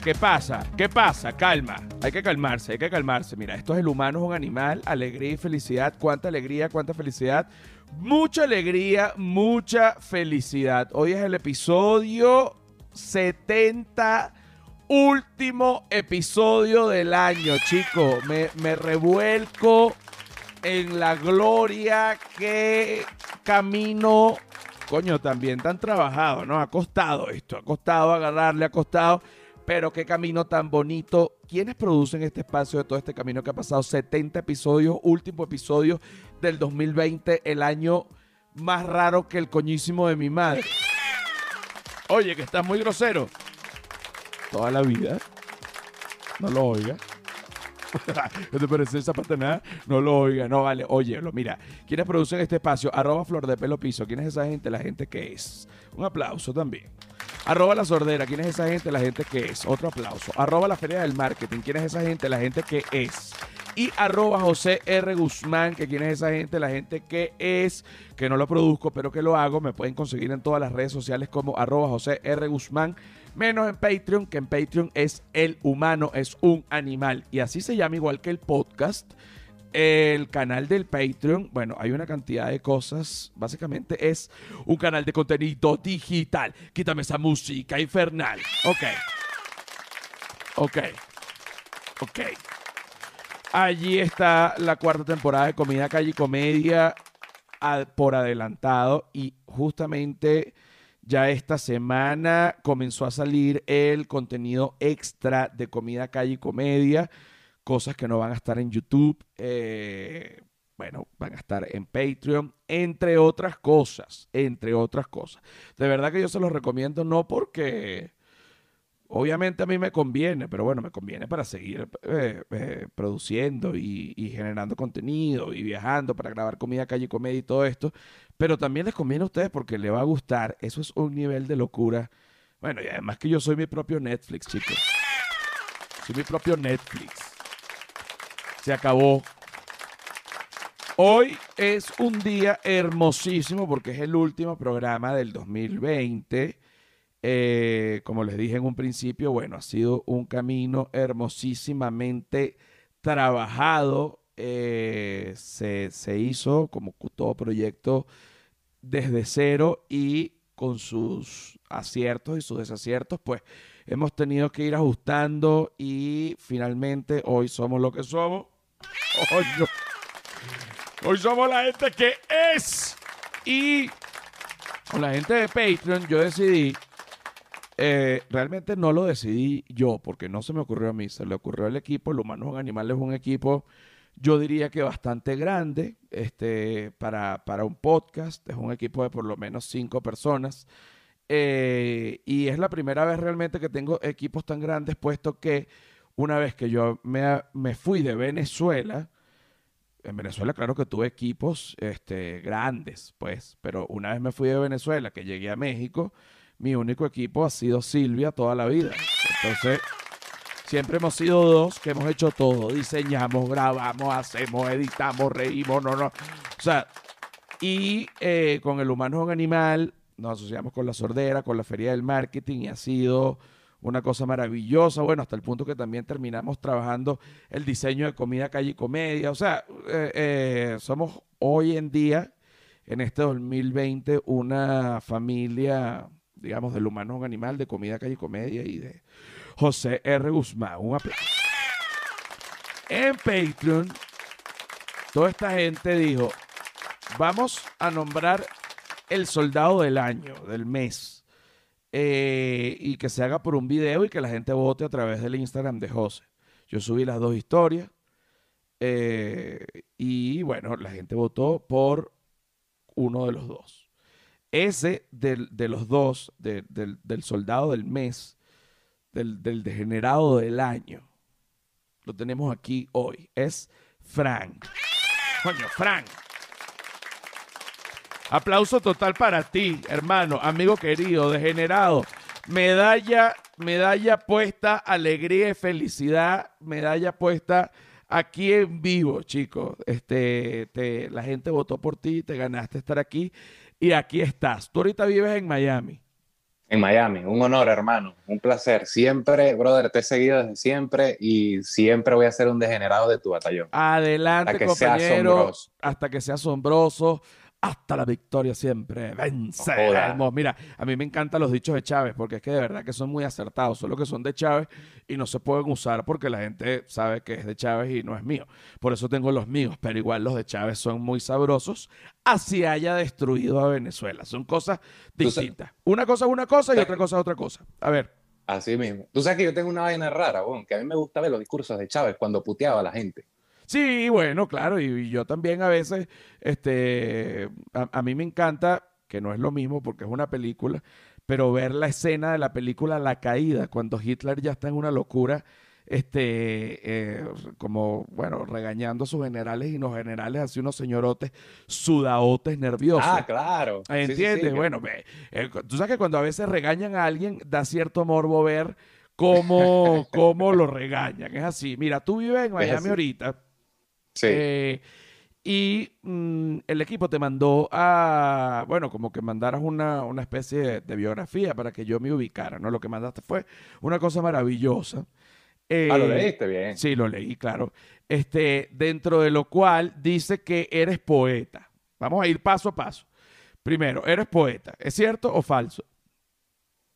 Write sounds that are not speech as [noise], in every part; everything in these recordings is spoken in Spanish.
¿qué pasa? ¿Qué pasa? Calma. Hay que calmarse, hay que calmarse. Mira, esto es el humano, es un animal, alegría y felicidad. ¿Cuánta alegría, cuánta felicidad? Mucha alegría, mucha felicidad. Hoy es el episodio 70, último episodio del año, chicos. Me, me revuelco en la gloria que camino coño, también tan trabajado, ¿no? Ha costado esto, ha costado agarrarle, ha costado pero qué camino tan bonito. ¿Quiénes producen este espacio de todo este camino que ha pasado? 70 episodios, último episodio del 2020, el año más raro que el coñísimo de mi madre. Oye, que estás muy grosero. Toda la vida. No lo oiga. [laughs] ¿No te parece esa patanada? No lo oiga, no vale. Óyelo, mira. ¿Quiénes producen este espacio? Arroba Flor de Pelo Piso. ¿Quién es esa gente? La gente que es. Un aplauso también. Arroba la sordera, ¿quién es esa gente? La gente que es. Otro aplauso. Arroba la feria del marketing, ¿quién es esa gente? La gente que es. Y arroba José R. Guzmán, que quién es esa gente, la gente que es, que no lo produzco, pero que lo hago. Me pueden conseguir en todas las redes sociales como arroba José R. Guzmán, menos en Patreon, que en Patreon es el humano, es un animal. Y así se llama igual que el podcast el canal del Patreon, bueno, hay una cantidad de cosas. Básicamente es un canal de contenido digital. Quítame esa música infernal. Ok. Ok. Ok. Allí está la cuarta temporada de Comida Calle Comedia por adelantado. Y justamente ya esta semana comenzó a salir el contenido extra de Comida Calle Comedia cosas que no van a estar en YouTube, eh, bueno, van a estar en Patreon, entre otras cosas, entre otras cosas. De verdad que yo se los recomiendo, no porque obviamente a mí me conviene, pero bueno, me conviene para seguir eh, eh, produciendo y, y, generando contenido y viajando para grabar comida, calle, comedia y todo esto. Pero también les conviene a ustedes porque les va a gustar. Eso es un nivel de locura. Bueno, y además que yo soy mi propio Netflix, chicos. Soy mi propio Netflix. Se acabó. Hoy es un día hermosísimo porque es el último programa del 2020. Eh, como les dije en un principio, bueno, ha sido un camino hermosísimamente trabajado. Eh, se, se hizo como todo proyecto desde cero y con sus aciertos y sus desaciertos, pues hemos tenido que ir ajustando y finalmente hoy somos lo que somos. Hoy, somos la gente que es. Y con la gente de Patreon yo decidí, eh, realmente no lo decidí yo, porque no se me ocurrió a mí, se le ocurrió al equipo. El humano es animal, es un equipo, yo diría que bastante grande este, para, para un podcast. Es un equipo de por lo menos cinco personas. Eh, y es la primera vez realmente que tengo equipos tan grandes, puesto que una vez que yo me, me, fui de Venezuela, en Venezuela claro que tuve equipos este, grandes, pues, pero una vez me fui de Venezuela, que llegué a México, mi único equipo ha sido Silvia toda la vida. Entonces, siempre hemos sido dos que hemos hecho todo, diseñamos, grabamos, hacemos, editamos, reímos, no, no. O sea, y eh, con el humano es un animal, nos asociamos con la sordera, con la feria del marketing y ha sido una cosa maravillosa, bueno, hasta el punto que también terminamos trabajando el diseño de comida, calle y comedia, o sea, eh, eh, somos hoy en día, en este 2020, una familia, digamos, del humano un animal, de comida, calle y comedia y de José R. Guzmán, un aplauso. En Patreon, toda esta gente dijo, vamos a nombrar el soldado del año, del mes eh, y que se haga por un video y que la gente vote a través del Instagram de José. Yo subí las dos historias eh, y bueno, la gente votó por uno de los dos. Ese de los dos, del, soldado del mes, del, del degenerado del año, lo tenemos aquí hoy. Es Frank. Coño, Frank. Aplauso total para ti, hermano, amigo querido, degenerado. Medalla, medalla puesta, alegría y felicidad, medalla puesta aquí en vivo, chicos. Este, te, la gente votó por ti, te ganaste estar aquí y aquí estás. Tú ahorita vives en Miami. En Miami, un honor, hermano, un placer. Siempre, brother, te he seguido desde siempre y siempre voy a ser un degenerado de tu batallón. Adelante, Hasta que sea asombroso. hasta que sea asombroso. Hasta la victoria siempre. Vence. No joda. Vamos, Mira, a mí me encantan los dichos de Chávez porque es que de verdad que son muy acertados. Solo que son de Chávez y no se pueden usar porque la gente sabe que es de Chávez y no es mío. Por eso tengo los míos, pero igual los de Chávez son muy sabrosos. Así haya destruido a Venezuela. Son cosas distintas. Una cosa es una cosa y otra cosa es otra cosa. A ver. Así mismo. Tú sabes que yo tengo una vaina rara, weón, que a mí me gusta ver los discursos de Chávez cuando puteaba a la gente. Sí, bueno, claro, y, y yo también a veces, este, a, a mí me encanta, que no es lo mismo porque es una película, pero ver la escena de la película La Caída, cuando Hitler ya está en una locura, este, eh, como, bueno, regañando a sus generales y los generales así unos señorotes sudaotes nerviosos. Ah, claro. Sí, sí, sí, ¿Entiendes? Bueno, eh, tú sabes que cuando a veces regañan a alguien, da cierto morbo ver cómo, [laughs] cómo lo regañan. Es así. Mira, tú vives en Miami ahorita. Sí. Eh, y mm, el equipo te mandó a, bueno, como que mandaras una, una especie de, de biografía para que yo me ubicara, ¿no? Lo que mandaste fue una cosa maravillosa. ah, lo Eh, leíste bien. Sí, lo leí, claro. Este, dentro de lo cual dice que eres poeta. Vamos a ir paso a paso. Primero, eres poeta. ¿Es cierto o falso?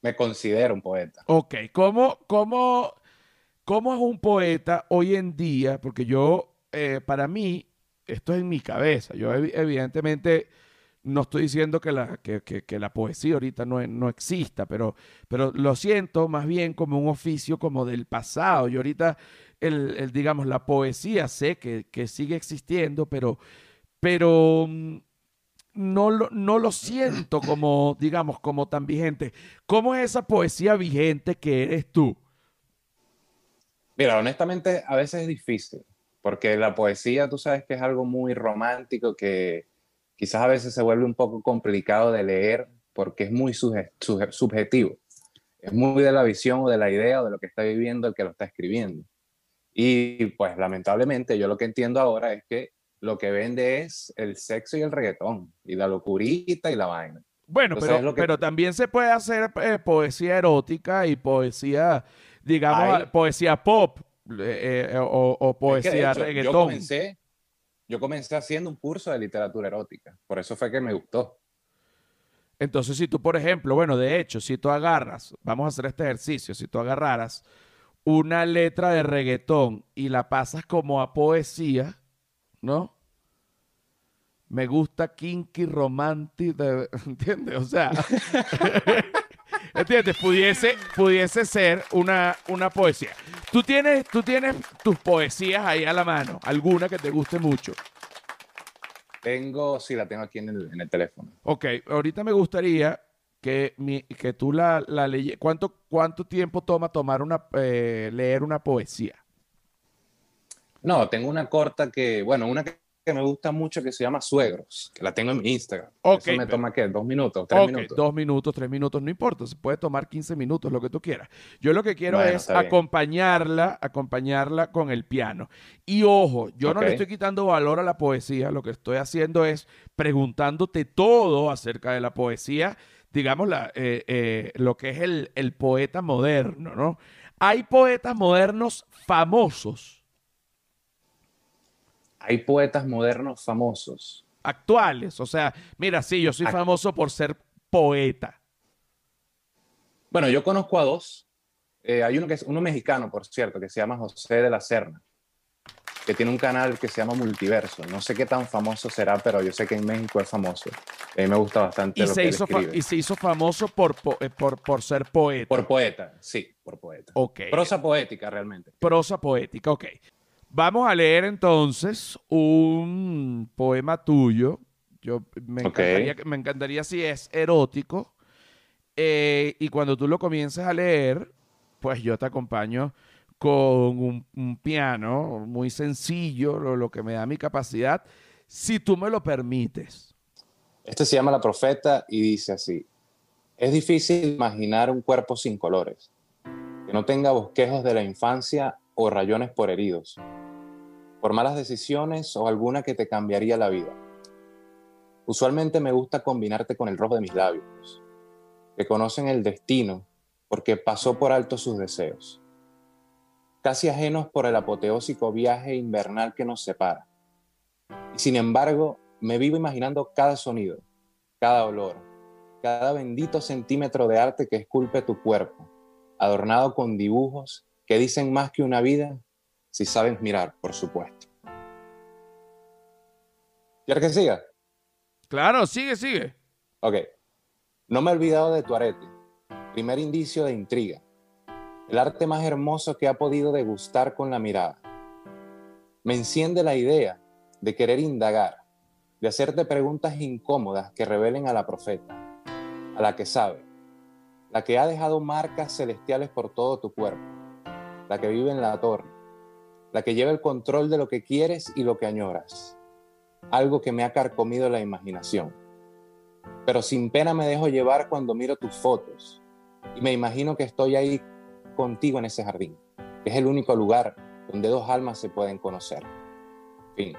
Me considero un poeta. Ok, ¿cómo, cómo, cómo es un poeta hoy en día? Porque yo, eh, para mí, esto es en mi cabeza. Yo evi- evidentemente no estoy diciendo que la, que, la poesía ahorita no, no exista, pero, pero lo siento más bien como un oficio como del pasado. Yo ahorita, el, digamos, la poesía sé que, que sigue existiendo, pero, pero mm, no lo, no lo siento como, digamos, como tan vigente. ¿Cómo es esa poesía vigente que eres tú? Mira, honestamente, a veces es difícil, porque la poesía, tú sabes que es algo muy romántico que quizás a veces se vuelve un poco complicado de leer porque es muy subjetivo. Es muy de la visión o de la idea o de lo que está viviendo el que lo está escribiendo. Y pues lamentablemente yo lo que entiendo ahora es que lo que vende es el sexo y el reggaetón, y la locurita y la vaina. Bueno, Entonces, pero, que- también se puede hacer eh, poesía erótica y poesía, digamos, poesía pop eh, eh, o, o Es que, de poesía hecho, Yo reggaetón. comencé, yo comencé haciendo un curso de literatura erótica, por eso fue que me gustó. Entonces, si tú, por ejemplo, bueno, de hecho, si tú agarras, vamos a hacer este ejercicio, si tú agarraras una letra de reggaetón y la pasas como a poesía, ¿no? Me gusta kinky romantic, de- [laughs] ¿entiendes? O sea, [laughs] ¿entiendes? Pudiese, pudiese ser una, una poesía. Tú tienes, tú tienes tus poesías ahí a la mano, alguna que te guste mucho. Tengo, sí, la tengo aquí en el, en el teléfono. Ok, ahorita me gustaría que, mi- que tú la, la leyes. ¿Cuánto, ¿Cuánto tiempo toma tomar una, eh, leer una poesía? No, tengo una corta que, bueno, una que, que me gusta mucho que se llama Suegros, que la tengo en mi Instagram. Ok, Eso me toma, ¿qué? ¿Dos minutos? ¿Tres minutos? dos minutos, tres minutos, no importa, se puede tomar 15 minutos, lo que tú quieras. Yo lo que quiero Bueno, es bien. acompañarla, acompañarla con el piano. Y ojo, yo no le estoy quitando valor a la poesía, lo que estoy haciendo es preguntándote todo acerca de la poesía, digamos, la, eh, eh, lo que es el, el poeta moderno, ¿no? Hay poetas modernos famosos, Hay poetas modernos famosos. actuales, o sea, mira, sí, yo soy Ac- famoso por ser poeta. Bueno, yo conozco a dos. Eh, hay uno que es uno mexicano, por cierto, que se llama José de la Serna, que tiene un canal que se llama Multiverso. No sé qué tan famoso será, pero yo sé que en México es famoso. A mí me gusta bastante Y lo se, que hizo escribe. y se hizo famoso por, po- eh, por, por ser poeta. Por poeta, sí, por poeta. ok. Prosa poética, realmente. Prosa poética, ok. Vamos a leer entonces un poema tuyo. Yo me encantaría, me encantaría si es erótico. Eh, y cuando tú lo comiences a leer, pues yo te acompaño con un, un piano muy sencillo, lo, lo que me da mi capacidad, si tú me lo permites. Este se llama La Profeta y dice así: Es difícil imaginar un cuerpo sin colores, que no tenga bosquejos de la infancia o rayones por heridos, por malas decisiones o alguna que te cambiaría la vida. Usualmente me gusta combinarte con el rojo de mis labios, que conocen el destino porque pasó por alto sus deseos, casi ajenos por el apoteósico viaje invernal que nos separa. Y sin embargo, me vivo imaginando cada sonido, cada olor, cada bendito centímetro de arte que esculpe tu cuerpo, adornado con dibujos que dicen más que una vida si sabes mirar, por supuesto. ¿Quieres que siga? Claro, sigue, sigue. Ok. No me he olvidado de tu arete, primer indicio de intriga, el arte más hermoso que ha podido degustar con la mirada. Me enciende la idea de querer indagar, de hacerte preguntas incómodas que revelen a la profeta, a la que sabe, la que ha dejado marcas celestiales por todo tu cuerpo, la que vive en la torre, la que lleva el control de lo que quieres y lo que añoras, algo que me ha carcomido la imaginación. Pero sin pena me dejo llevar cuando miro tus fotos y me imagino que estoy ahí contigo en ese jardín, que es el único lugar donde dos almas se pueden conocer. Fin.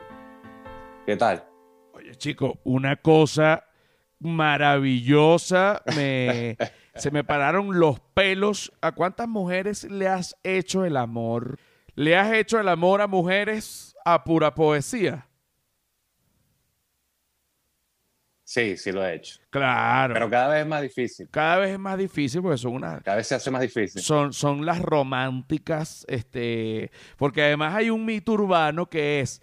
¿Qué tal? Oye, chico, una cosa maravillosa. Me, [laughs] se me pararon los pelos. ¿A cuántas mujeres le has hecho el amor? ¿Le has hecho el amor a mujeres a pura poesía? Sí, sí lo he hecho. Claro. Pero cada vez es más difícil. Cada vez es más difícil porque son unas... Cada vez se hace más difícil. Son, son las románticas, este... Porque además hay un mito urbano que es,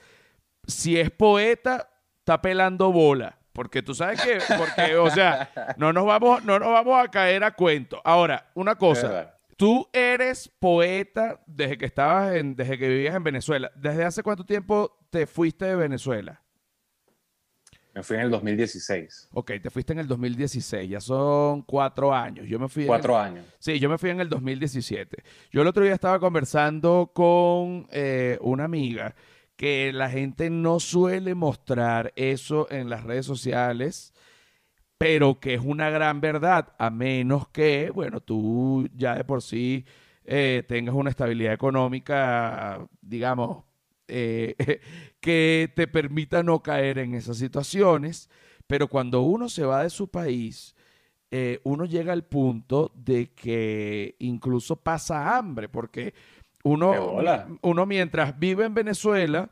si es poeta, está pelando bola. Porque tú sabes que, porque, o sea, no nos vamos, no nos vamos a caer a cuento. Ahora, una cosa. Tú eres poeta desde que estabas en, desde que vivías en Venezuela. ¿Desde hace cuánto tiempo te fuiste de Venezuela? Me fui en el 2016. Ok, te fuiste en el 2016, ya son cuatro años. Yo me fui cuatro años. Sí, yo me fui en el 2017. Yo el otro día estaba conversando con eh, una amiga que la gente no suele mostrar eso en las redes sociales, pero que es una gran verdad, a menos que, bueno, tú ya de por sí eh, tengas una estabilidad económica, digamos, eh, [laughs] que te permita no caer en esas situaciones, pero cuando uno se va de su país, eh, uno llega al punto de que incluso pasa hambre, porque uno, uno mientras vive en Venezuela,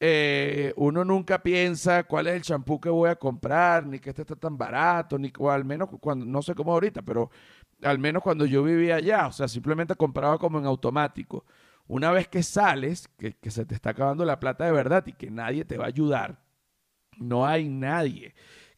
eh, uno nunca piensa cuál es el champú que voy a comprar, ni que este está tan barato, ni o al menos cuando, no sé cómo ahorita, pero al menos cuando yo vivía allá, o sea, simplemente compraba como en automático. Una vez que sales, que, se te está acabando la plata de verdad y que nadie te va a ayudar, no hay nadie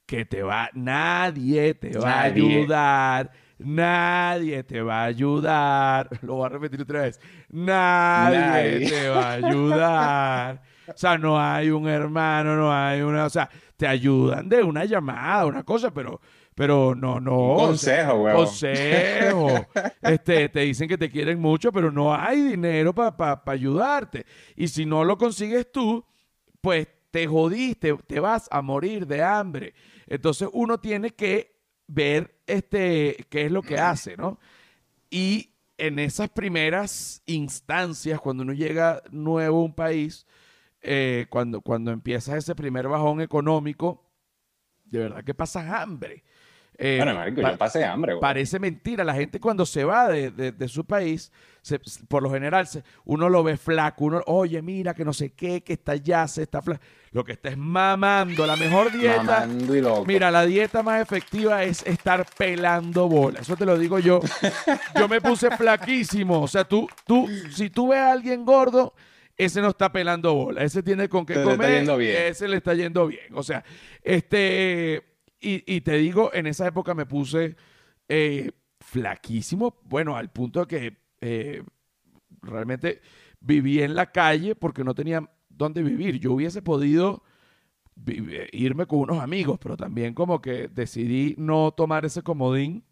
que te va, nadie te va a ayudar Nadie te va a ayudar. [laughs] Lo voy a repetir otra vez. Nadie, te va a ayudar. [laughs] O sea, no hay un hermano, no hay una. O sea, te ayudan de una llamada, una cosa, pero. Pero no, no. consejo, güey. Consejo. [laughs] este, te dicen que te quieren mucho, pero no hay dinero para ayudarte. Y si no lo consigues tú, pues te jodiste, te vas a morir de hambre. Entonces uno tiene que ver este, qué es lo que hace, ¿no? Y en esas primeras instancias, cuando uno llega nuevo a un país, eh, cuando, cuando empieza ese primer bajón económico, de verdad que pasas hambre. Eh, bueno, marico, yo pasé hambre. Güey. Parece mentira. La gente cuando se va de, su país, por lo general, uno lo ve flaco. Uno, oye, mira, que no sé qué, que está ya, se está flaco. Lo que está es mamando. La mejor dieta. Mira, la dieta más efectiva es estar pelando bola. Eso te lo digo yo. [laughs] Yo me puse flaquísimo. O sea, tú, tú, si tú ves a alguien gordo, ese no está pelando bola. Ese tiene con qué comer. Ese le está yendo bien. O sea, este y, te digo, en esa época me puse eh, flaquísimo, bueno, al punto de que eh, realmente viví en la calle porque no tenía dónde vivir. Yo hubiese podido irme con unos amigos, pero también como que decidí no tomar ese comodín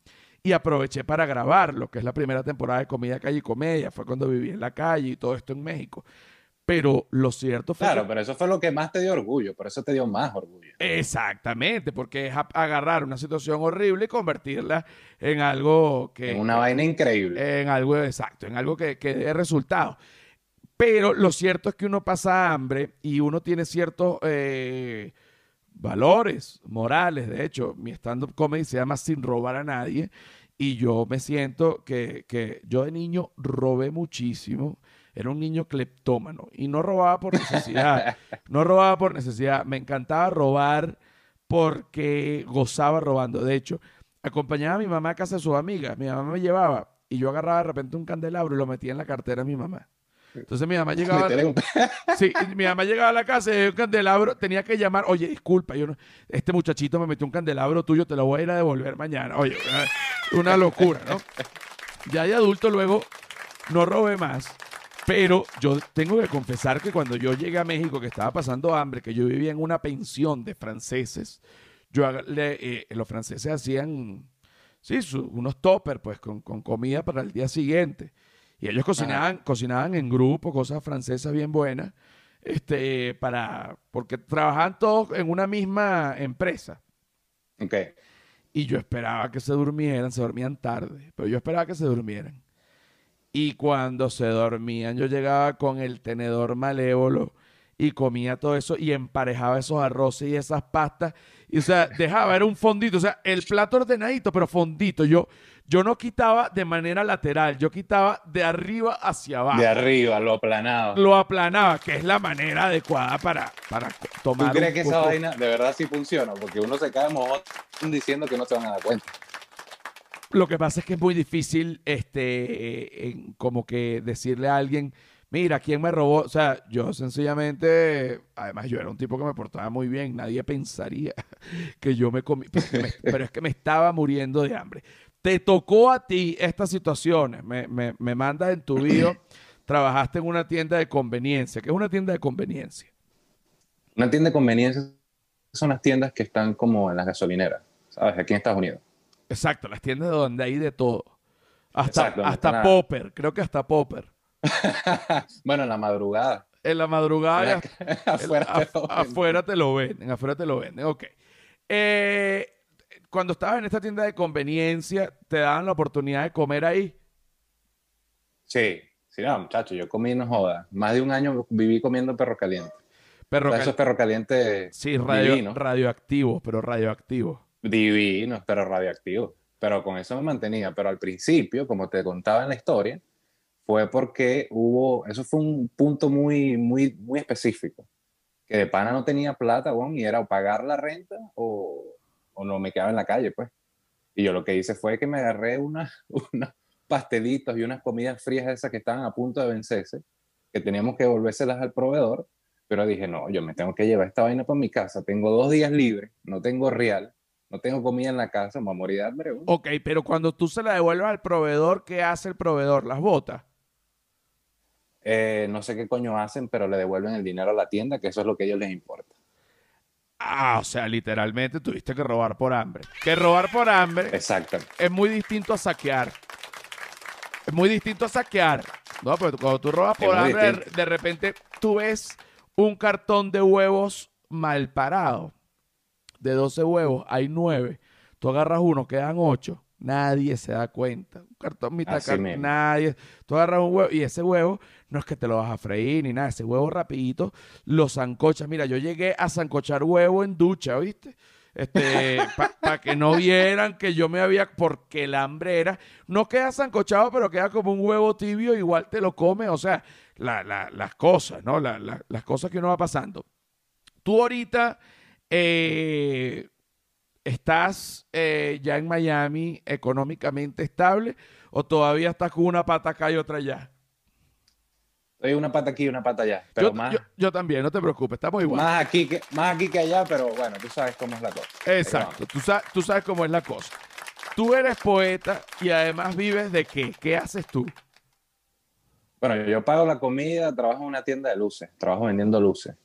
y aproveché para grabar lo que es la primera temporada de Comida Calle y Comedia. Fue cuando viví en la calle y todo esto en México. Pero lo cierto fue. Claro, pero eso fue lo que más te dio orgullo, por eso te dio más orgullo. Exactamente, porque es agarrar una situación horrible y convertirla en algo que. En una vaina increíble. En algo exacto, en algo que, que dé resultado. Pero lo cierto es que uno pasa hambre y uno tiene ciertos. Eh, valores morales. De hecho, mi stand-up comedy se llama Sin robar a nadie. Y yo me siento que, que yo de niño robé muchísimo. Era un niño cleptómano y no robaba por necesidad. [laughs] no robaba por necesidad. Me encantaba robar porque gozaba robando. De hecho, acompañaba a mi mamá a casa de sus amigas. Mi mamá me llevaba y yo agarraba de repente un candelabro y lo metía en la cartera de mi mamá. Entonces mi mamá [laughs] llegaba. [laughs] sí, mi mamá llegaba a la casa y un candelabro, tenía que llamar, oye, disculpa, yo no, este muchachito me metió un candelabro tuyo, te lo voy a ir a devolver mañana. Oye, una, una locura, ¿no? Ya de adulto luego no robé más. Pero yo tengo que confesar que cuando yo llegué a México, que estaba pasando hambre, que yo vivía en una pensión de franceses, yo, eh, los franceses hacían, sí, unos toppers, pues, con, comida para el día siguiente. Y ellos cocinaban, cocinaban en grupo, cosas francesas bien buenas, este, para, porque trabajaban todos en una misma empresa. Ok. Y yo esperaba que se durmieran, se dormían tarde, pero yo esperaba que se durmieran. Y cuando se dormían, yo llegaba con el tenedor malévolo y comía todo eso y emparejaba esos arroces y esas pastas. Y, o sea, dejaba, era un fondito. O sea, el plato ordenadito, pero fondito. Yo, yo no quitaba de manera lateral, yo quitaba de arriba hacia abajo. De arriba, lo aplanaba. Lo aplanaba, que es la manera adecuada para, para tomar. ¿Tú crees que esa vaina de verdad sí funciona? Porque uno se cae mojón diciendo que no se van a dar cuenta. Lo que pasa es que es muy difícil, este, como que decirle a alguien, mira, ¿quién me robó? O sea, yo sencillamente, además yo era un tipo que me portaba muy bien, nadie pensaría [laughs] que yo me comí, [laughs] pero es que me estaba muriendo de hambre. Te tocó a ti estas situaciones, me, me, me mandas en tu video, [clears throat] trabajaste en una tienda de conveniencia. ¿Qué es una tienda de conveniencia? Una tienda de conveniencia son las tiendas que están como en las gasolineras, ¿sabes? Aquí en Estados Unidos. Exacto, las tiendas donde hay de todo. Hasta, hasta Popper, creo que hasta Popper. [laughs] bueno, en la madrugada. En la madrugada. [laughs] afuera, te lo venden, afuera te lo venden. Ok. Eh, cuando estabas en esta tienda de conveniencia, ¿te daban la oportunidad de comer ahí? Sí, sí, no, muchacho, yo comí no joda. Más de un año viví comiendo perro caliente. Perro caliente. Esos perros calientes. Sí, radio, radioactivos, pero radioactivos divinos, pero radioactivos. Pero con eso me mantenía. Pero al principio, como te contaba en la historia, fue porque hubo, eso fue un punto muy, muy, muy específico. Que de pana no tenía plata, bueno, y era o pagar la renta o, o, no me quedaba en la calle, pues. Y yo lo que hice fue que me agarré unos [laughs] pastelitos y unas comidas frías esas que estaban a punto de vencerse, que teníamos que devolvérselas al proveedor, pero dije, no, yo me tengo que llevar esta vaina para mi casa, tengo dos días libres, no tengo real, no tengo comida en la casa, me voy a morir de hambre. Ok, pero cuando tú se la devuelves al proveedor, ¿qué hace el proveedor? ¿Las bota? Eh, no sé qué coño hacen, pero le devuelven el dinero a la tienda, que eso es lo que a ellos les importa. Ah, o sea, literalmente tuviste que robar por hambre. Que robar por hambre Exacto. es muy distinto a saquear. Es muy distinto a saquear. No, pero cuando tú robas por hambre, de repente tú ves un cartón de huevos mal parado de 12 huevos hay 9. Tú agarras uno, quedan 8. Nadie se da cuenta. Un cartón mitad cartón, nadie. Tú agarras un huevo y ese huevo no es que te lo vas a freír ni nada. Ese huevo rapidito lo zancochas. Mira, yo llegué a zancochar huevo en ducha, ¿viste? Este, [laughs] para que no vieran que yo me había, porque el hambre era, no queda zancochado, pero queda como un huevo tibio, igual te lo come, o sea, las cosas, ¿no? las cosas que uno va pasando. Tú ahorita eh, ¿Estás eh, ya en Miami económicamente estable o todavía estás con una pata acá y otra allá? Estoy una pata aquí y una pata allá. Pero yo, más, yo, también, no te preocupes, estamos igual. Más aquí, que, más aquí que allá, pero bueno, tú sabes cómo es la cosa. Exacto, tú sabes cómo es la cosa. Tú eres poeta y además vives de qué? ¿Qué haces tú? Bueno, yo pago la comida, trabajo en una tienda de luces, trabajo vendiendo luces.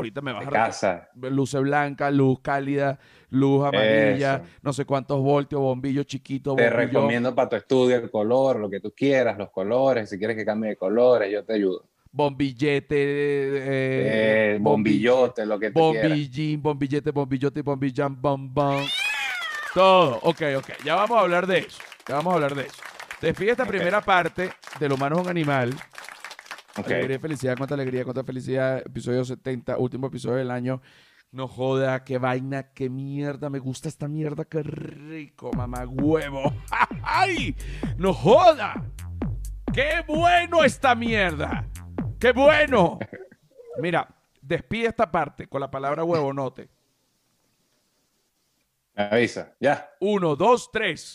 Ahorita me vas a casa. Luz blanca, luz cálida, luz amarilla, no sé cuántos voltios, bombillo chiquito. Te recomiendo para tu estudio el color, lo que tú quieras, los colores. Si quieres que cambie de colores, yo te ayudo. Bombillete, eh, eh, bombillote, lo que tú Bombillín, bombillete, bombillote, bombillán, bom, bom. Todo. Ok, ok. Ya vamos a hablar de eso. Ya vamos a hablar de eso. Te fijas esta primera parte del humano es un animal Alegría y felicidad, cuánta alegría, cuánta felicidad. Episodio 70, último episodio del año. No joda, qué vaina, qué mierda. Me gusta esta mierda, qué rico, mamá huevo. [laughs] ¡Ay! No joda. ¡Qué bueno esta mierda! ¡Qué bueno! Mira, despide esta parte con la palabra huevonote. Me avisa, ya. Uno, dos, tres.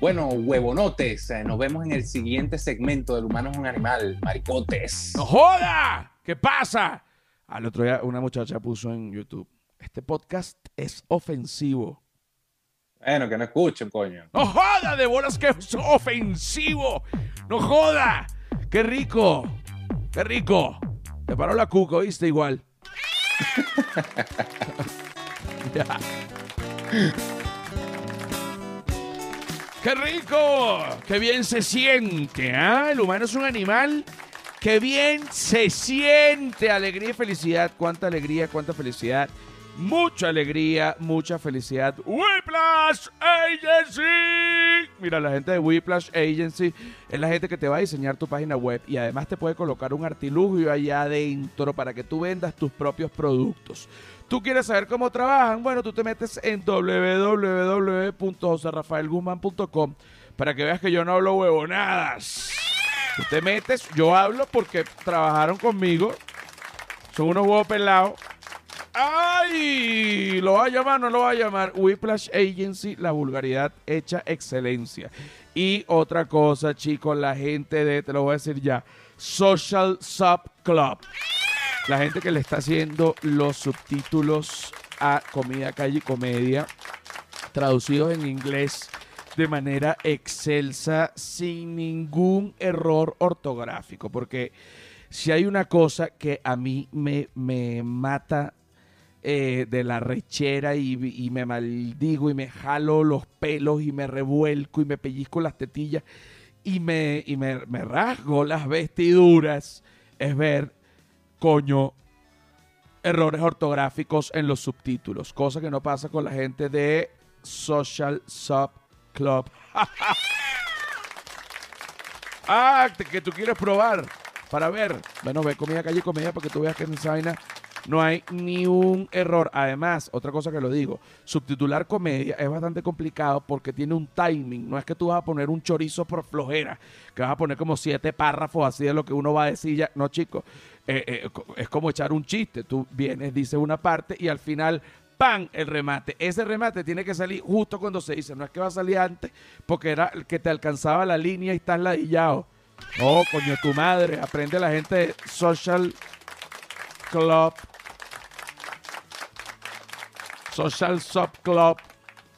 Bueno, huevonotes, eh, nos vemos en el siguiente segmento del humano es un animal, maricotes. ¡No joda! ¿Qué pasa? Al otro día una muchacha puso en YouTube, este podcast es ofensivo. Bueno, que no escuchen, coño. ¡No joda! De bolas que es ofensivo. ¡No joda! ¡Qué rico! ¡Qué rico! Te paró la cuca, ¿viste? Igual. [laughs] Ya. ¡Qué rico! ¡Qué bien se siente! ¿ah? El humano es un animal. ¡Qué bien se siente! Alegría y felicidad. ¡Cuánta alegría, cuánta felicidad! Mucha alegría, mucha felicidad. Whiplash Agency. Mira, la gente de Whiplash Agency es la gente que te va a diseñar tu página web y además te puede colocar un artilugio allá adentro para que tú vendas tus propios productos. ¿Tú quieres saber cómo trabajan? Bueno, tú te metes en www.joserrafaelguzman.com para que veas que yo no hablo huevonadas. Tú te metes, yo hablo porque trabajaron conmigo. Son unos huevos pelados. ¡Ay! ¿Lo va a llamar no lo va a llamar? Whiplash Agency, la vulgaridad hecha excelencia. Y otra cosa, chicos, la gente de, te lo voy a decir ya, Social Sub Club. La gente que le está haciendo los subtítulos a Comida, Calle y Comedia, traducidos en inglés de manera excelsa, sin ningún error ortográfico. Porque si hay una cosa que a mí me, me mata eh, de la rechera y, me maldigo y me jalo los pelos y me revuelco y me pellizco las tetillas y me, y me, me rasgo las vestiduras, es ver, coño, errores ortográficos en los subtítulos, cosa que no pasa con la gente de Social Sub Club. [laughs] ah, que tú quieres probar para ver. Bueno, ve comida calle y comedia para que tú veas que en esa no hay ni un error. Además, otra cosa que lo digo, subtitular comedia es bastante complicado porque tiene un timing. No es que tú vas a poner un chorizo por flojera, que vas a poner como siete párrafos así de lo que uno va a decir ya. No, chicos, eh, eh, es como echar un chiste. Tú vienes, dices una parte y al final, ¡pam! el remate. Ese remate tiene que salir justo cuando se dice. No es que va a salir antes porque era el que te alcanzaba la línea y estás ladillado. No, coño, tu madre. Aprende la gente de Social Club. Social Sub Club.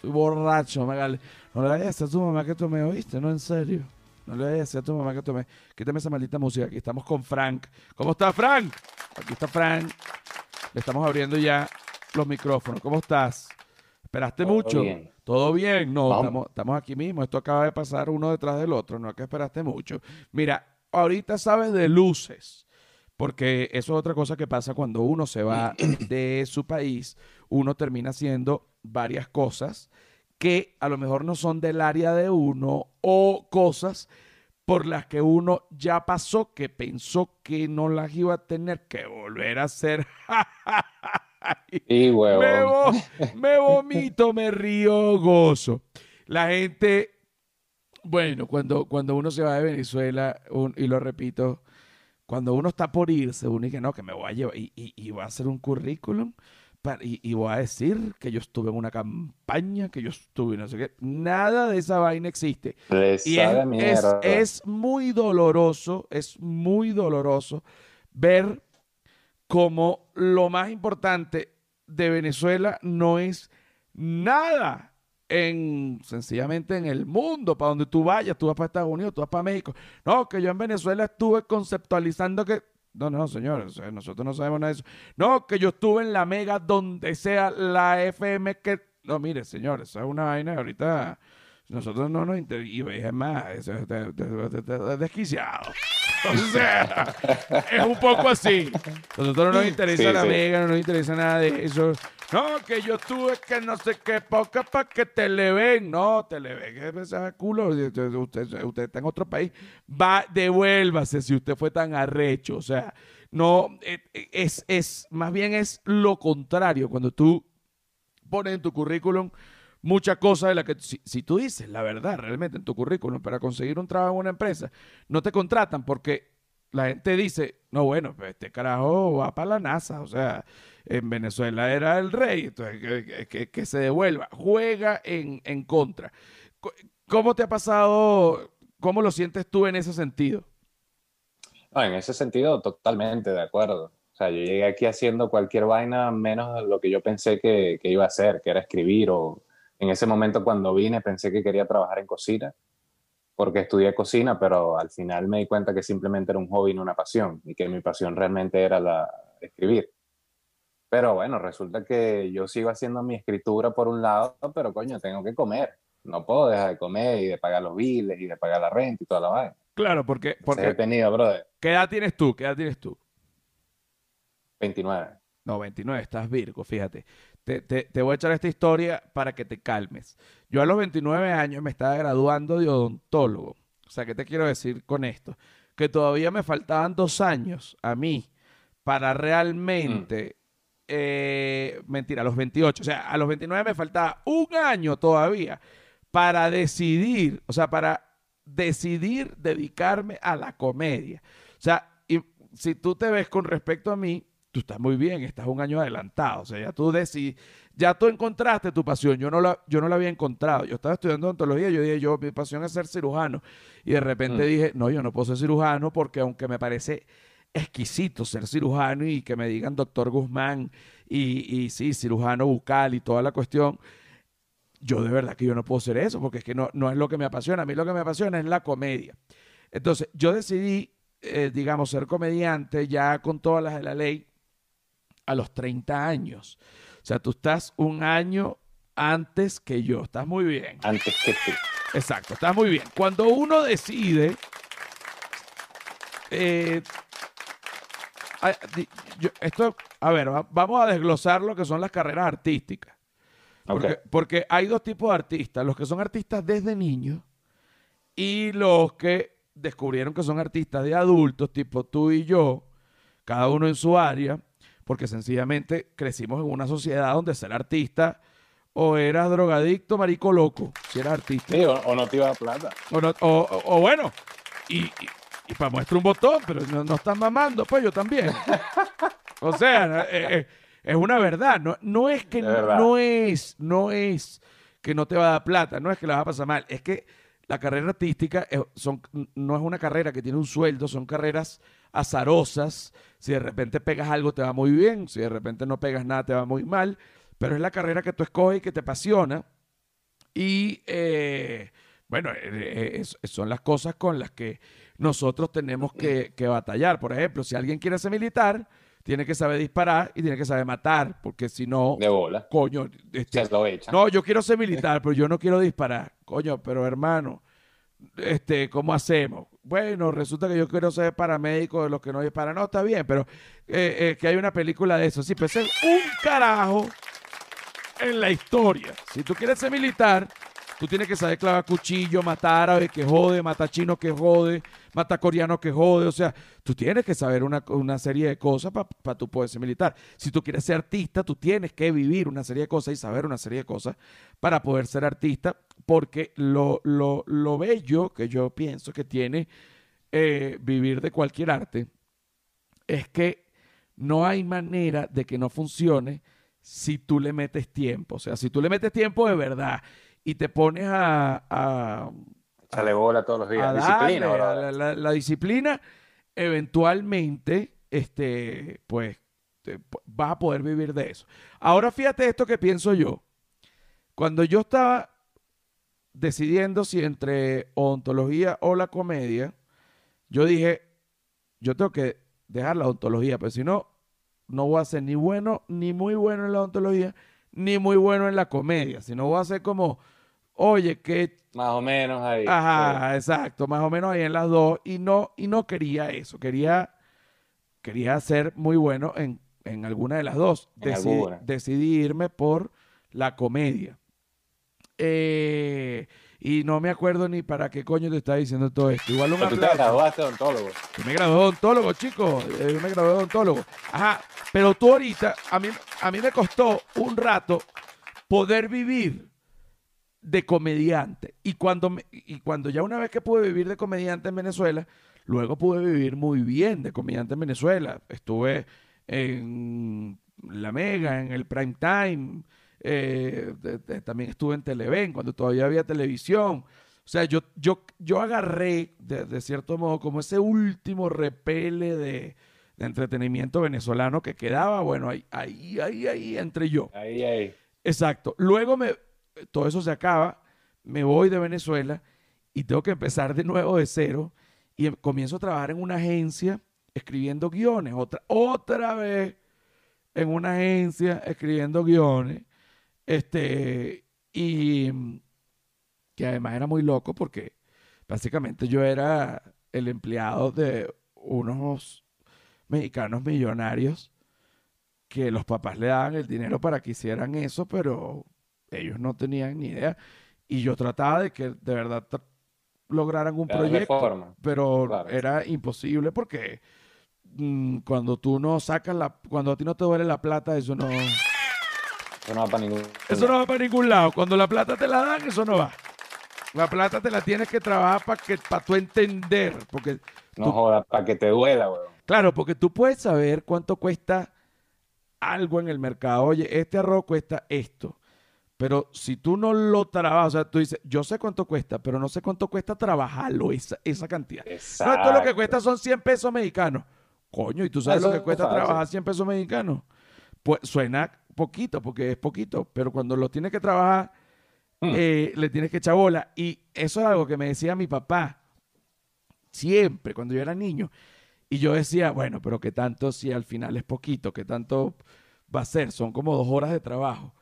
Borracho, Magali. No le vayas a tu mamá que tomé, ¿oíste? No, en serio. No le vayas a decir a tu mamá que tomé. Quítame esa maldita música. Aquí estamos con Frank. ¿Cómo está Frank? Aquí está Frank. Le estamos abriendo ya los micrófonos. ¿Cómo estás? ¿Esperaste Todo mucho? bien. ¿Todo bien? No, estamos, estamos aquí mismo. Esto acaba de pasar uno detrás del otro. No es que esperaste mucho. Mira, ahorita sabes de luces. Porque eso es otra cosa que pasa cuando uno se va de su país. Uno termina haciendo varias cosas que a lo mejor no son del área de uno o cosas por las que uno ya pasó que pensó que no las iba a tener que volver a hacer. [laughs] Y me, huevón. vo- me vomito, me río, gozo. La gente, bueno, cuando, cuando uno se va de Venezuela, un- y lo repito, cuando uno está por irse, uno dice, no, que me voy a llevar, y, y, y voy a hacer un currículum, y, y voy a decir que yo estuve en una campaña, que yo estuve, no sé qué. Nada de esa vaina existe. Le Y es, es, es muy doloroso, es muy doloroso ver como lo más importante de Venezuela no es nada en sencillamente en el mundo, para donde tú vayas, tú vas para Estados Unidos, tú vas para México. No, que yo en Venezuela estuve conceptualizando que no, no, señores, nosotros no sabemos nada de eso. No, que yo estuve en la mega donde sea la FM que no, mire, señores, es una vaina ahorita nosotros no nos inter... Y es más, eso es de- desquiciado. [laughs] O sea, es un poco así. Nosotros no nos interesa Sí, la sí. mega, no nos interesa nada de eso. No, que yo tuve que no sé qué poca para que te le ven. No, te le ven. Ese culo. Usted, usted, usted está en otro país. Va, devuélvase si usted fue tan arrecho. O sea, no, eh, eh, es, es, más bien es lo contrario. Cuando tú pones en tu currículum muchas cosas de las que, si, tú dices la verdad realmente en tu currículum para conseguir un trabajo en una empresa, no te contratan porque la gente dice, no, bueno, pues este carajo va para la NASA, o sea, en Venezuela era el rey, entonces que, se devuelva, juega en, en contra. ¿Cómo te ha pasado, cómo lo sientes tú en ese sentido? En ese sentido, totalmente de acuerdo. O sea, yo llegué aquí haciendo cualquier vaina menos lo que yo pensé que, que iba a hacer, que era escribir o en ese momento cuando vine pensé que quería trabajar en cocina porque estudié cocina, pero al final me di cuenta que simplemente era un hobby, no una pasión, y que mi pasión realmente era la escribir. Pero bueno, resulta que yo sigo haciendo mi escritura por un lado, pero coño, tengo que comer. No puedo dejar de comer y de pagar los biles y de pagar la renta y toda la vaina. Claro, porque... porque he tenido, brother. ¿Qué edad tienes tú? ¿Qué edad tienes tú? 29. No, 29, estás Virgo, fíjate. Te, te, te, voy a echar esta historia para que te calmes. Yo a los 29 años me estaba graduando de odontólogo. O sea, ¿qué te quiero decir con esto? Que todavía me faltaban dos años a mí para realmente... Mm. Eh, mentira, a los 28. O sea, a los 29 me faltaba un año todavía para decidir, o sea, para decidir dedicarme a la comedia. O sea, y si tú te ves con respecto a mí, tú estás muy bien, estás un año adelantado. O sea, ya tú decidí, ya tú encontraste tu pasión. Yo no la, yo no la había encontrado. Yo estaba estudiando odontología, yo dije, yo, mi pasión es ser cirujano. Y de repente mm. dije, no, yo no puedo ser cirujano porque aunque me parece exquisito ser cirujano y que me digan doctor Guzmán y, y sí, cirujano bucal y toda la cuestión, yo de verdad que yo no puedo ser eso porque es que no, no es lo que me apasiona. A mí lo que me apasiona es la comedia. Entonces, yo decidí, eh, digamos, ser comediante ya con todas las de la ley a los 30 años. O sea, tú estás un año antes que yo. Estás muy bien. Antes que tú. Exacto, estás muy bien. Cuando uno decide... Eh, esto, a ver, vamos a desglosar lo que son las carreras artísticas. Porque, porque, hay dos tipos de artistas, los que son artistas desde niños y los que descubrieron que son artistas de adultos, tipo tú y yo, cada uno en su área, porque sencillamente crecimos en una sociedad donde ser artista o eras drogadicto, marico loco, si eras artista. Sí, o, no te iba a plata. O, bueno, y, y, para muestra un botón, pero no, no están mamando, pues yo también. [laughs] o sea, eh, eh, es una verdad. No, no es que no es, no es que no te va a dar plata, no es que la vas a pasar mal, es que la carrera artística son, no es una carrera que tiene un sueldo, son carreras azarosas. Si de repente pegas algo te va muy bien, si de repente no pegas nada te va muy mal, pero es la carrera que tú escoges y que te apasiona. Y eh, bueno, eh, eh, son las cosas con las que nosotros tenemos que, que, batallar. Por ejemplo, si alguien quiere ser militar, tiene que saber disparar y tiene que saber matar, porque si no, de bola. Coño, este, lo no, yo quiero ser militar, pero yo no quiero disparar. Coño, pero hermano, este, ¿cómo hacemos? Bueno, resulta que yo quiero ser paramédico de los que no disparan. No, está bien, pero eh, eh, que hay una película de eso. Sí, pues es un carajo en la historia. Si tú quieres ser militar, tú tienes que saber clavar cuchillo, matar árabe que jode, matar chino que jode, matar coreano que jode. O sea, tú tienes que saber una, serie de cosas para tú poder ser militar. Si tú quieres ser artista, tú tienes que vivir una serie de cosas y saber una serie de cosas para poder ser artista, porque lo, lo, lo bello que yo pienso que tiene eh, vivir de cualquier arte es que no hay manera de que no funcione si tú le metes tiempo. O sea, si tú le metes tiempo de verdad y te pones a... a Sale bola todos los días. disciplina, la, disciplina, eventualmente, este, pues, vas a poder vivir de eso. Ahora fíjate esto que pienso yo. Cuando yo estaba decidiendo si entre ontología o la comedia, yo dije, yo tengo que dejar la ontología, pero si no, no voy a ser ni bueno, ni muy bueno en la ontología, ni muy bueno en la comedia, sino voy a ser como oye, que... Más o menos ahí. Ajá, exacto, más o menos ahí en las dos. Y no, y no quería eso, quería, quería ser muy bueno en, en alguna de las dos. decidí irme por la comedia. Eh, y no me acuerdo ni para qué coño te está diciendo todo esto. Igual un Pero tú te graduaste de odontólogo. Yo me gradué de odontólogo, chicos. Eh, Yo me gradué de odontólogo. Ajá, pero tú ahorita, a mí, a mí me costó un rato poder vivir de comediante. Y cuando, me- y cuando ya una vez que pude vivir de comediante en Venezuela, luego pude vivir muy bien de comediante en Venezuela. Estuve en La Mega, en el Prime Time. eh, de- de- también estuve en Televen, cuando todavía había televisión. O sea, yo, yo, yo agarré, de, de cierto modo, como ese último repele de, de entretenimiento venezolano que quedaba, bueno, ahí, ahí, ahí, ahí entre yo. Ahí, ahí. Exacto. Luego me, todo eso se acaba, me voy de Venezuela y tengo que empezar de nuevo de cero y em- comienzo a trabajar en una agencia escribiendo guiones, otra, otra vez en una agencia escribiendo guiones, este, y mm, que además era muy loco porque básicamente yo era el empleado de unos mexicanos millonarios que los papás le daban el dinero para que hicieran eso, pero ellos no tenían ni idea. Y yo trataba de que de verdad lograran un Darle proyecto, forma. pero Claro. era imposible porque mm, cuando tú no sacas la, cuando a ti no te duele la plata, eso no, Eso no va para ningún. eso no va para ningún lado. Cuando la plata te la dan, eso no va. La plata te la tienes que trabajar para que, para tú entender, porque No tú- joda, para que te duela, weón. Claro, porque tú puedes saber cuánto cuesta algo en el mercado. Oye, este arroz cuesta esto. Pero si tú no lo trabajas, o sea, tú dices, yo sé cuánto cuesta, pero no sé cuánto cuesta trabajarlo, esa, esa cantidad. No, esto lo que Exacto. cuesta son 100 pesos mexicanos. Coño, ¿y tú sabes Eso lo que es cuesta fácil. trabajar 100 pesos mexicanos? Pues suena poquito, porque es poquito, pero cuando lo tienes que trabajar, Hmm. eh, le tienes que echar bola. Y eso es algo que me decía mi papá siempre, cuando yo era niño. Y yo decía, bueno, pero ¿qué tanto si al final es poquito? ¿Qué tanto va a ser? Son como dos horas de trabajo.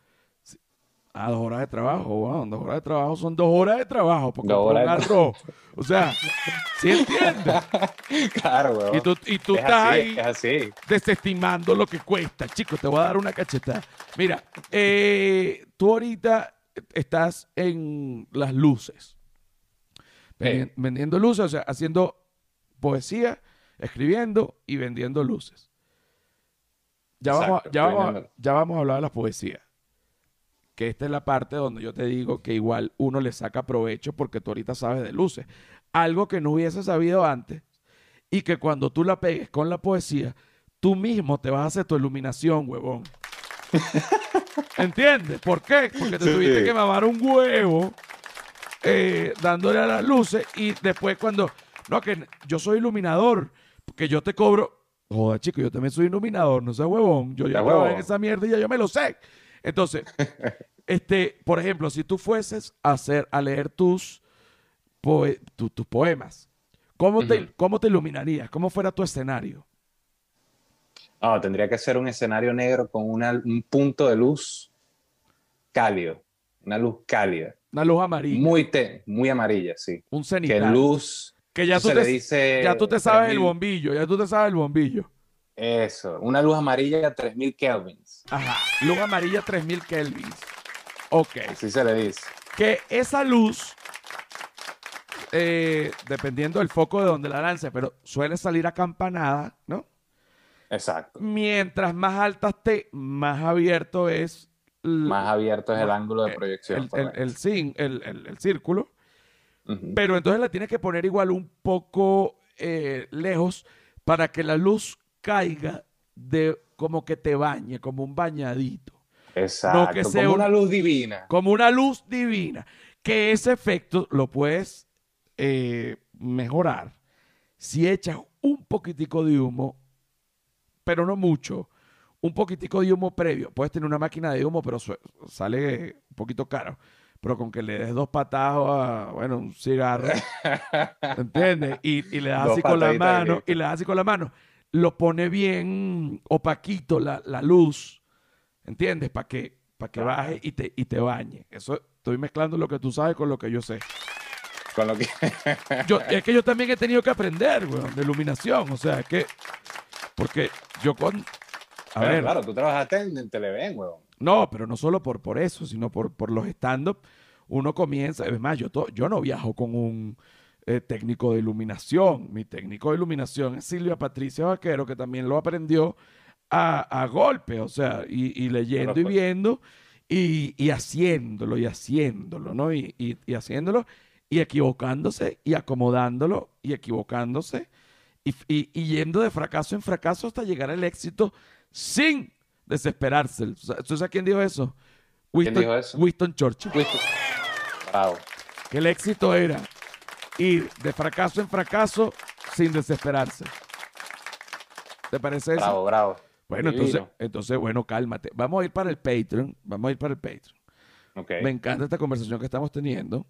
Ah, dos horas de trabajo, wow, dos horas de trabajo son dos horas de trabajo porque Dos comprar arroz. O sea, ¿sí entiendes? [laughs] Claro, weón. Y tú, y tú es estás así, ahí es así. desestimando lo que cuesta. Chicos, te voy a dar una cachetada. Mira, eh, tú ahorita estás en las luces. Vendi-. Vendiendo luces, o sea, haciendo poesía, escribiendo y vendiendo luces. Ya, vamos, a- ya, vamos, a- ya vamos a hablar de la poesía. Que esta es la parte donde yo te digo que igual uno le saca provecho porque tú ahorita sabes de luces. Algo que no hubiese sabido antes y que cuando tú la pegues con la poesía, tú mismo te vas a hacer tu iluminación, huevón. [laughs] ¿Entiendes? ¿Por qué? Porque te Sí. tuviste que mamar un huevo eh, dándole a las luces y después cuando, no, que yo soy iluminador, porque yo te cobro, joda chico, yo también soy iluminador, no seas huevón, yo ya Ya trabajé en huevón. esa mierda y ya yo me lo sé. Entonces, este, por ejemplo, si tú fueses a hacer, a leer tus, poe- tu- tus poemas, ¿cómo, te. ¿cómo te iluminarías? ¿Cómo fuera tu escenario? No, tendría que ser un escenario negro con una- un punto de luz cálido. Una luz cálida. Una luz amarilla, Muy, te, muy amarilla, sí. un Que cenital. luz. que ya tú, se te, le dice ya tú te sabes el 3000 bombillo, ya tú te sabes el bombillo. Eso, una luz amarilla a 3000 kelvins. Ajá, luz amarilla 3000 kelvins. Ok. Así se le dice. Que esa luz, eh, dependiendo del foco de donde la lance, pero suele salir acampanada, ¿no? Exacto. Mientras más alta esté, más abierto es Más abierto es el ángulo de el, proyección. el, correcto. el cin- el- el- el círculo. Pero entonces la tienes que poner igual un poco eh, lejos para que la luz caiga de como que te bañe, como un bañadito. Exacto. que sea como un- una luz divina. como una luz divina. Que ese efecto lo puedes eh, mejorar si echas un poquitico de humo, pero no mucho, un poquitico de humo previo. Puedes tener una máquina de humo, pero sale un poquito caro. Pero con que le des dos patados a, bueno, un cigarro, [laughs] ¿entiendes? Y, y le das Dos así con la mano, y le das así con la mano. Lo pone bien opaquito la, la luz, ¿entiendes? Para que, para que baje y te, y te bañe. Eso estoy mezclando lo que tú sabes con lo que yo sé. Con lo que. [laughs] Yo, es que yo también he tenido que aprender, weón, de iluminación. O sea, es que. Porque yo con. A ver, Claro, tú trabajaste en, en Televen, weón. no, pero no solo por, por eso, sino por, por los stand-up. uno comienza, es más, yo, to- yo no viajo con un eh, técnico de iluminación. Mi técnico de iluminación es Silvia Patricia Vaquero, que también lo aprendió a, a golpe, o sea, y, y leyendo y pues. viendo y, y haciéndolo y haciéndolo, ¿no? Y, y- y haciéndolo y equivocándose y acomodándolo y equivocándose y, y- y yendo de fracaso en fracaso hasta llegar al éxito sin desesperarse. ¿Tú sabes quién dijo eso? Winston, dijo eso? Winston Churchill. Bravo. Que el éxito era ir de fracaso en fracaso sin desesperarse. ¿Te parece eso? Bravo, bravo. Bueno, entonces, Divino. entonces, bueno, cálmate. Vamos a ir para el Patreon. Vamos a ir para el Patreon. Ok. Me encanta esta conversación que estamos teniendo.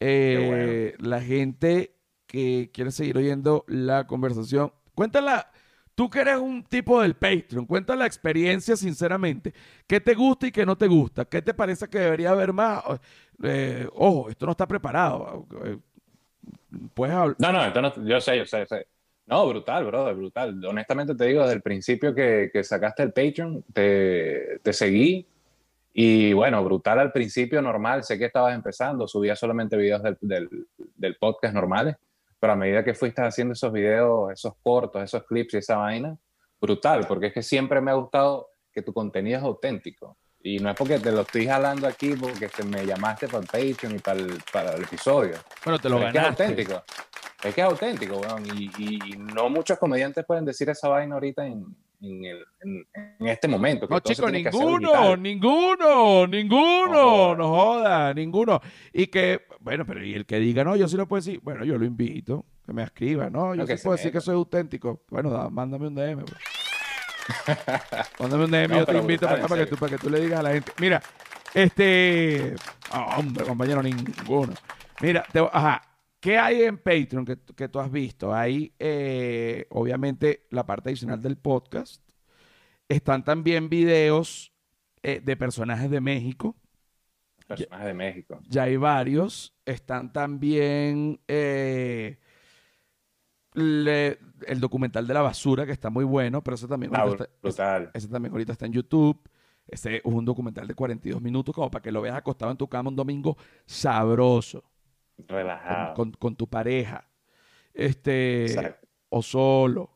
Eh, La gente que quiere seguir oyendo la conversación, cuéntala. Tú que eres un tipo del Patreon, cuenta la experiencia sinceramente. ¿Qué te gusta y qué no te gusta? ¿Qué te parece que debería haber más? Eh, ojo, esto no está preparado. No, no, yo sé, yo sé, sé. No, brutal, brother, brutal. Honestamente te digo, desde el principio que, que sacaste el Patreon, te, te seguí. Y bueno, brutal al principio, normal. Sé que estabas empezando, subías solamente videos del, del, del podcast normales. Pero a medida que fuiste haciendo esos videos, esos cortos, esos clips y esa vaina, brutal, porque es que siempre me ha gustado que tu contenido es auténtico. Y no es porque te lo estoy jalando aquí porque te me llamaste para el Patreon y para el, para el episodio. Bueno, te lo Pero es que es ganaste. auténtico. Es que es auténtico, weón. Y, y- y no muchos comediantes pueden decir esa vaina ahorita en, en, el- en- en este momento. que No, chicos, ninguno, ninguno, ninguno, No joda. no joda, ninguno. Y que, bueno, pero y el que diga, no, yo sí lo puedo decir, bueno, yo lo invito, que me escriba, no, yo No, sí puedo decir que soy auténtico. Bueno, da- mándame un DM. pues. [laughs] mándame un DM, No, yo te invito para, que, tú, para que tú le digas a la gente. Mira, este, ah, hombre, compañero, ninguno. Mira, te- ajá, ¿qué hay en Patreon que, que tú has visto? Hay, eh, obviamente, la parte adicional del podcast. Están también videos eh, de personajes de México. Personajes de México. Ya hay varios. Están también eh, le- el documental de la basura, que está muy bueno, pero ese también, Ah, está, brutal. ese también ahorita está en YouTube. Ese es un documental de 42 minutos, como para que lo veas acostado en tu cama un domingo sabroso, Relajado. con- con tu pareja. Este, Exacto. o solo.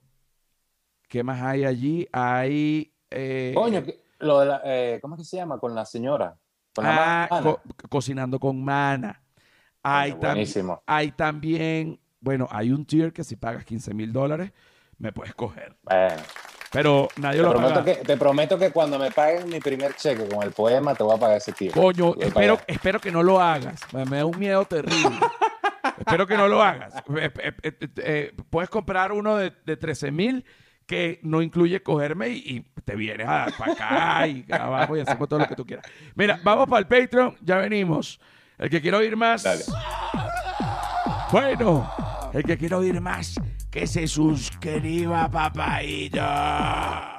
¿Qué más hay allí? Hay. eh, Coño, lo de la, eh, ¿cómo es que se llama? Con la señora. Con la ah, co- cocinando con mana. Hay, Coño, tam- buenísimo. hay también. Bueno, hay un tier que si pagas 15 mil dólares, me puedes coger. Bueno, Pero nadie te, lo prometo paga. que, te prometo que cuando me paguen mi primer cheque con el poema, te voy a pagar ese tiempo. Coño, espero, espero que no lo hagas. Me, da un miedo terrible. [laughs] espero que no lo hagas. Eh, eh, eh, eh, eh, puedes comprar uno de, de 13 mil que no incluye cogerme y, y te vienes para acá y [laughs] abajo y hacemos todo lo que tú quieras. Mira, vamos para el Patreon, ya venimos. El que quiera oír más. Dale. Bueno, el que quiera oír más, que se suscriba, papaito.